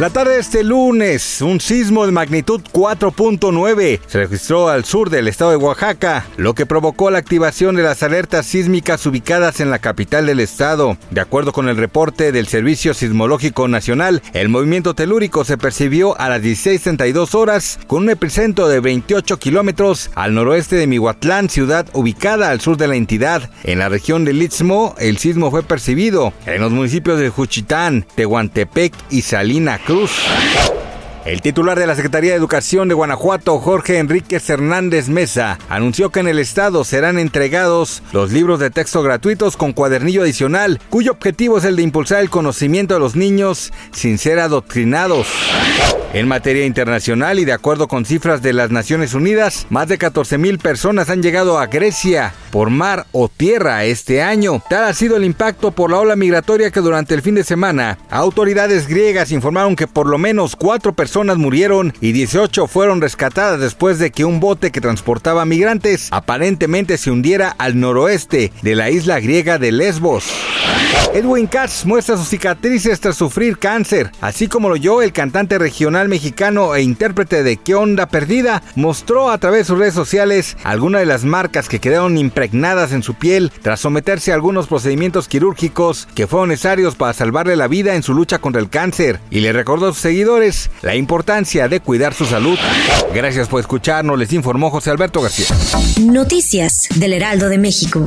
La tarde de este lunes, un sismo de magnitud 4.9 se registró al sur del estado de Oaxaca, lo que provocó la activación de las alertas sísmicas ubicadas en la capital del estado. De acuerdo con el reporte del Servicio Sismológico Nacional, el movimiento telúrico se percibió a las 16.32 horas con un epicentro de 28 kilómetros al noroeste de Mihuatlán, ciudad ubicada al sur de la entidad. En la región del Istmo, el sismo fue percibido en los municipios de Juchitán, Tehuantepec y Salina El titular de la Secretaría de Educación de Guanajuato, Jorge Enríquez Hernández Mesa, anunció que en el estado serán entregados los libros de texto gratuitos con cuadernillo adicional, cuyo objetivo es el de impulsar el conocimiento de los niños sin ser adoctrinados. En materia internacional y de acuerdo con cifras de las Naciones Unidas, más de 14 mil personas han llegado a Grecia por mar o tierra este año. Tal ha sido el impacto por la ola migratoria que durante el fin de semana autoridades griegas informaron que por lo menos cuatro personas murieron y 18 fueron rescatadas después de que un bote que transportaba migrantes aparentemente se hundiera al noroeste de la isla griega de Lesbos. Edwin Katz muestra sus cicatrices tras sufrir cáncer, así como lo oyó el cantante regional mexicano e intérprete de ¿Qué onda perdida? mostró a través de sus redes sociales algunas de las marcas que quedaron impregnadas en su piel tras someterse a algunos procedimientos quirúrgicos que fueron necesarios para salvarle la vida en su lucha contra el cáncer y le recordó a sus seguidores la importancia de cuidar su salud. Gracias por escucharnos, les informó José Alberto García. Noticias del Heraldo de México.